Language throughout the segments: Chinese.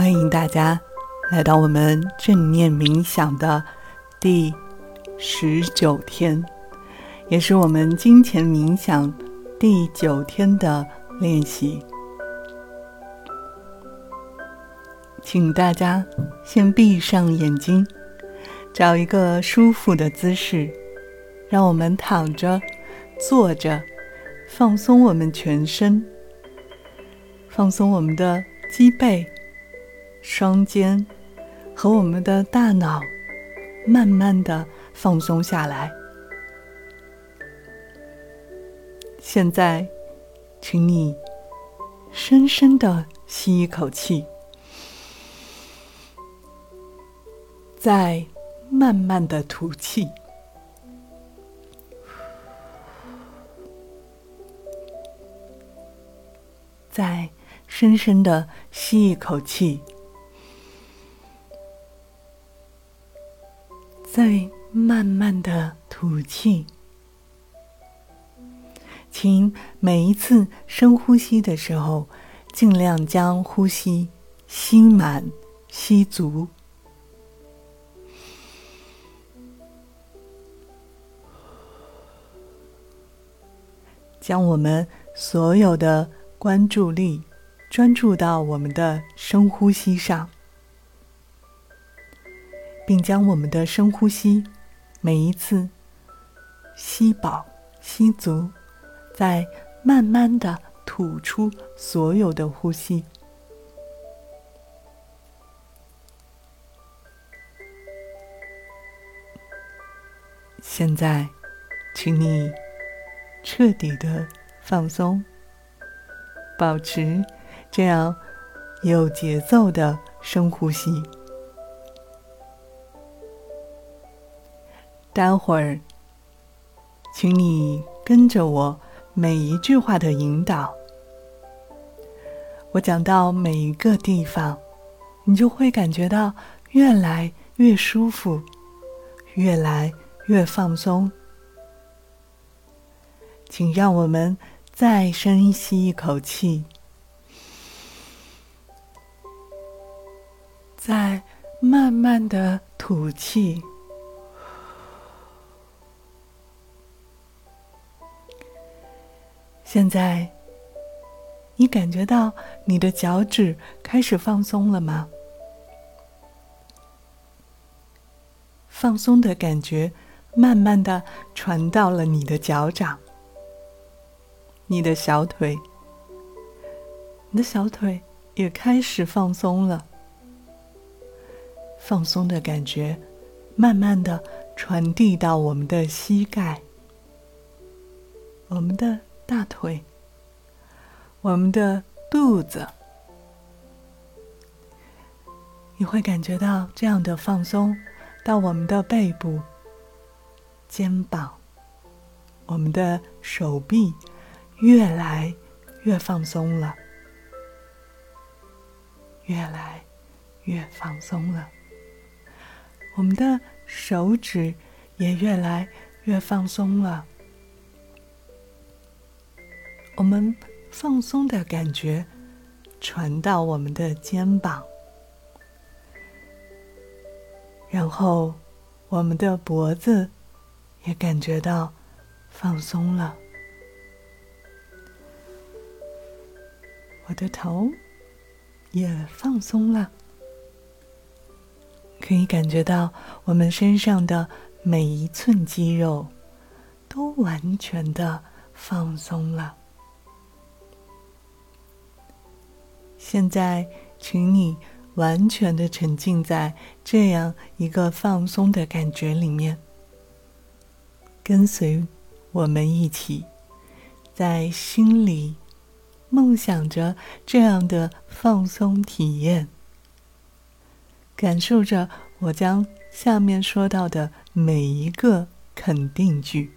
欢迎大家来到我们正念冥想的第十九天，也是我们金钱冥想第九天的练习。请大家先闭上眼睛，找一个舒服的姿势，让我们躺着、坐着，放松我们全身，放松我们的脊背。双肩和我们的大脑慢慢的放松下来。现在，请你深深的吸一口气，再慢慢的吐气，再深深的吸一口气。在慢慢的吐气，请每一次深呼吸的时候，尽量将呼吸吸满、吸足，将我们所有的关注力专注到我们的深呼吸上。并将我们的深呼吸，每一次吸饱、吸足，再慢慢的吐出所有的呼吸。现在，请你彻底的放松，保持这样有节奏的深呼吸。待会儿，请你跟着我每一句话的引导。我讲到每一个地方，你就会感觉到越来越舒服，越来越放松。请让我们再深吸一口气，再慢慢的吐气。现在，你感觉到你的脚趾开始放松了吗？放松的感觉慢慢的传到了你的脚掌、你的小腿，你的小腿也开始放松了。放松的感觉慢慢的传递到我们的膝盖、我们的。大腿，我们的肚子，你会感觉到这样的放松，到我们的背部、肩膀，我们的手臂越来越放松了，越来越放松了，我们的手指也越来越放松了。我们放松的感觉传到我们的肩膀，然后我们的脖子也感觉到放松了，我的头也放松了，可以感觉到我们身上的每一寸肌肉都完全的放松了。现在，请你完全的沉浸在这样一个放松的感觉里面，跟随我们一起，在心里梦想着这样的放松体验，感受着我将下面说到的每一个肯定句。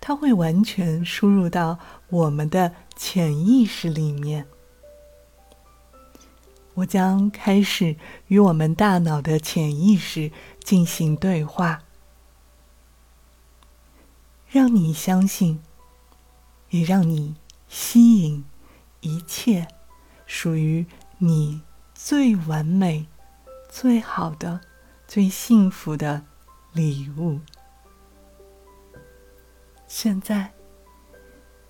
它会完全输入到我们的潜意识里面。我将开始与我们大脑的潜意识进行对话，让你相信，也让你吸引一切属于你最完美、最好的、最幸福的礼物。现在，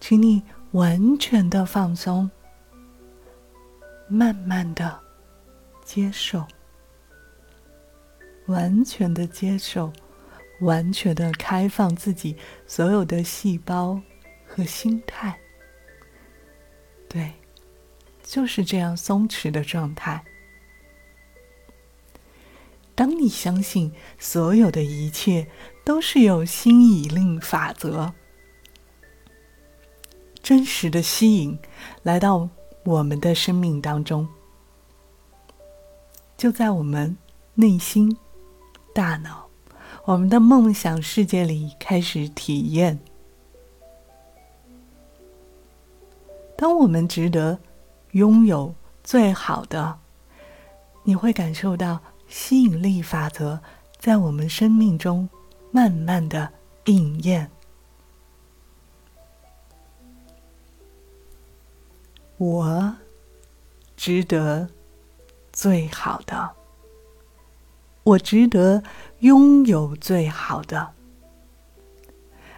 请你完全的放松，慢慢的接受，完全的接受。完全的开放自己所有的细胞和心态，对，就是这样松弛的状态。当你相信所有的一切都是有吸引力法则，真实的吸引来到我们的生命当中，就在我们内心、大脑。我们的梦想世界里开始体验。当我们值得拥有最好的，你会感受到吸引力法则在我们生命中慢慢的应验。我值得最好的。我值得拥有最好的，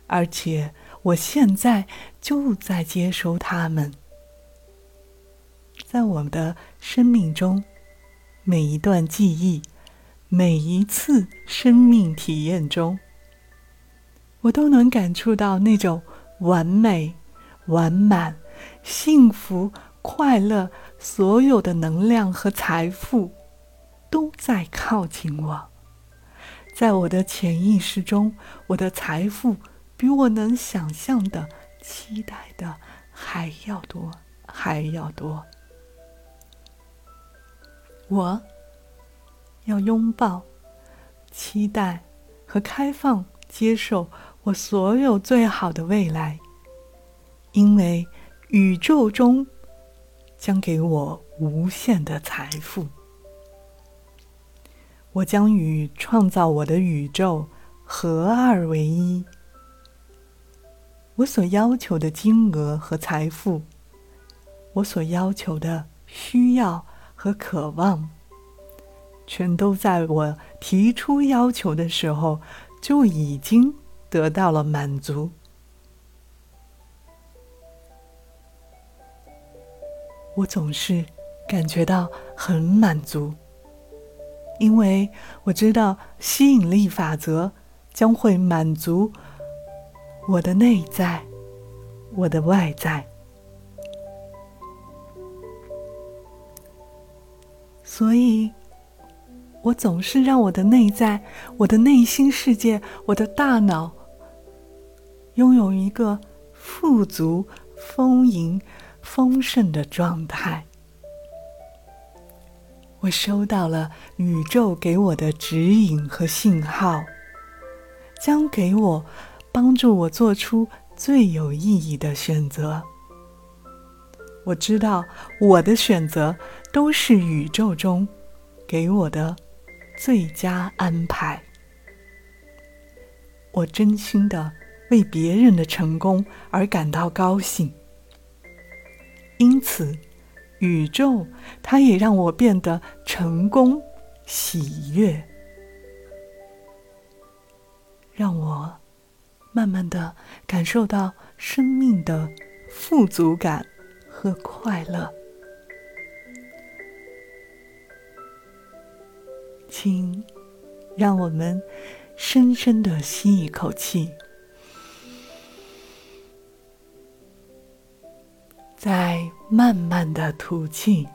而且我现在就在接收他们。在我们的生命中，每一段记忆，每一次生命体验中，我都能感触到那种完美、完满、幸福、快乐，所有的能量和财富。都在靠近我，在我的潜意识中，我的财富比我能想象的、期待的还要多，还要多。我要拥抱、期待和开放，接受我所有最好的未来，因为宇宙中将给我无限的财富。我将与创造我的宇宙合二为一。我所要求的金额和财富，我所要求的需要和渴望，全都在我提出要求的时候就已经得到了满足。我总是感觉到很满足。因为我知道吸引力法则将会满足我的内在、我的外在，所以我总是让我的内在、我的内心世界、我的大脑拥有一个富足、丰盈、丰盛的状态。我收到了宇宙给我的指引和信号，将给我帮助我做出最有意义的选择。我知道我的选择都是宇宙中给我的最佳安排。我真心的为别人的成功而感到高兴，因此。宇宙，它也让我变得成功、喜悦，让我慢慢的感受到生命的富足感和快乐。请让我们深深的吸一口气。在慢慢的吐气，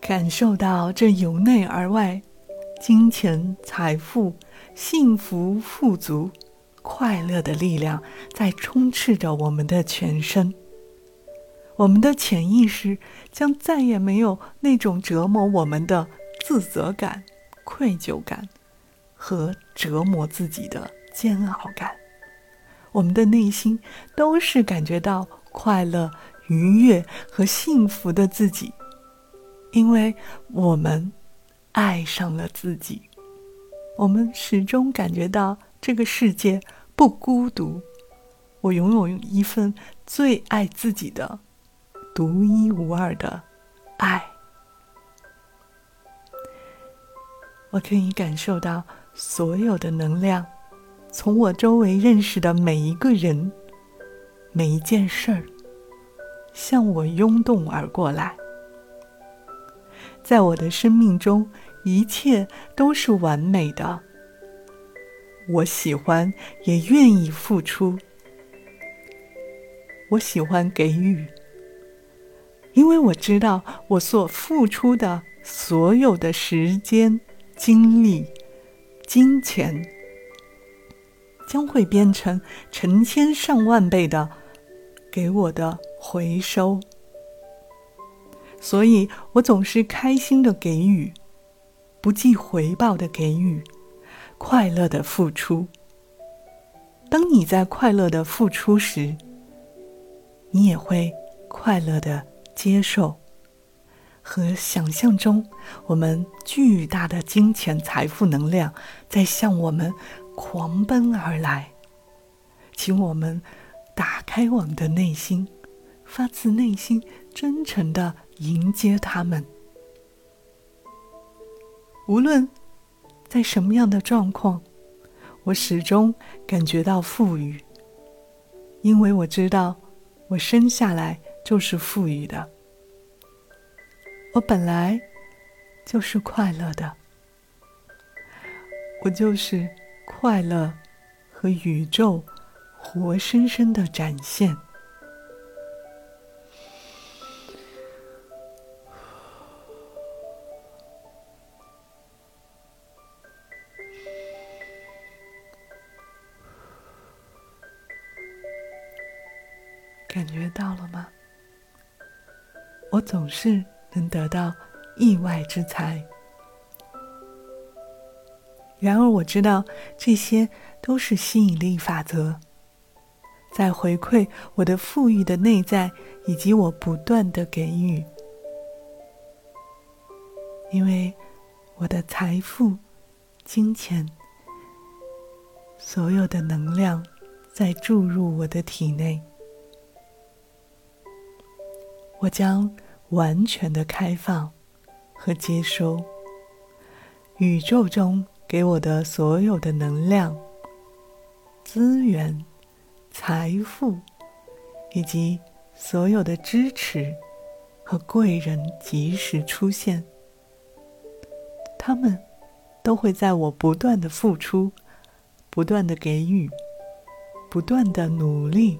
感受到这由内而外、金钱、财富、幸福、富足、快乐的力量在充斥着我们的全身。我们的潜意识将再也没有那种折磨我们的自责感、愧疚感和折磨自己的煎熬感。我们的内心都是感觉到快乐、愉悦和幸福的自己，因为我们爱上了自己。我们始终感觉到这个世界不孤独，我拥有一份最爱自己的、独一无二的爱。我可以感受到所有的能量，从我周围认识的每一个人、每一件事儿，向我涌动而过来。在我的生命中，一切都是完美的。我喜欢，也愿意付出。我喜欢给予，因为我知道我所付出的所有的时间。精力、金钱将会变成成千上万倍的给我的回收，所以我总是开心的给予，不计回报的给予，快乐的付出。当你在快乐的付出时，你也会快乐的接受。和想象中，我们巨大的金钱财富能量在向我们狂奔而来，请我们打开我们的内心，发自内心真诚的迎接他们。无论在什么样的状况，我始终感觉到富裕，因为我知道我生下来就是富裕的。我本来就是快乐的，我就是快乐和宇宙活生生的展现。感觉到了吗？我总是。能得到意外之财。然而，我知道这些都是吸引力法则，在回馈我的富裕的内在，以及我不断的给予。因为我的财富、金钱、所有的能量在注入我的体内，我将。完全的开放和接收宇宙中给我的所有的能量、资源、财富，以及所有的支持和贵人及时出现。他们都会在我不断的付出、不断的给予、不断的努力、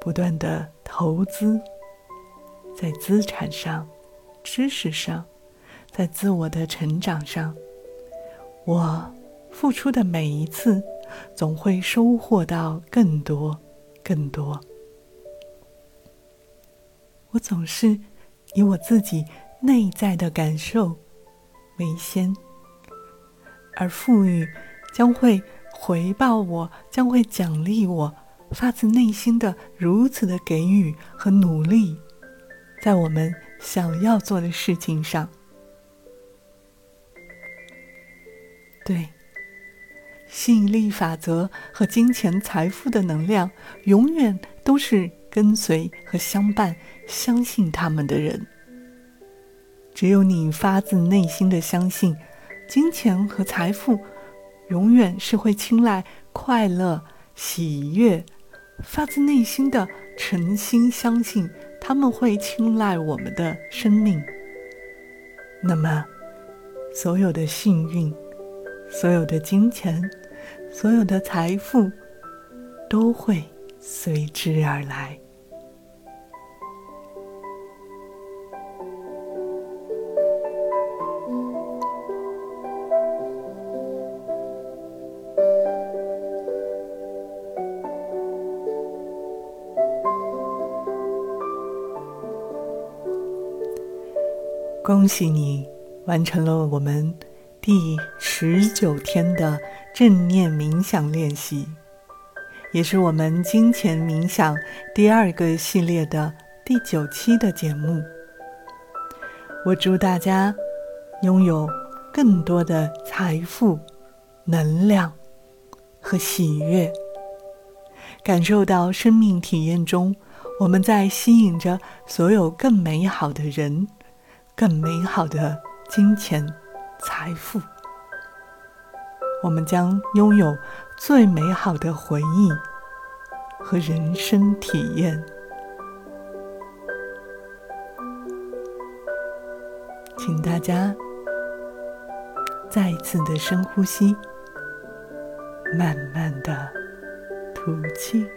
不断的投资。在资产上、知识上，在自我的成长上，我付出的每一次，总会收获到更多、更多。我总是以我自己内在的感受为先，而富裕将会回报我，将会奖励我发自内心的如此的给予和努力。在我们想要做的事情上，对吸引力法则和金钱财富的能量，永远都是跟随和相伴、相信他们的人。只有你发自内心的相信，金钱和财富永远是会青睐快乐、喜悦，发自内心的诚心相信。他们会青睐我们的生命，那么，所有的幸运、所有的金钱、所有的财富，都会随之而来。恭喜你完成了我们第十九天的正念冥想练习，也是我们金钱冥想第二个系列的第九期的节目。我祝大家拥有更多的财富、能量和喜悦。感受到生命体验中，我们在吸引着所有更美好的人、更美好的金钱、财富。我们将拥有最美好的回忆和人生体验。请大家再一次的深呼吸，慢慢的吐气。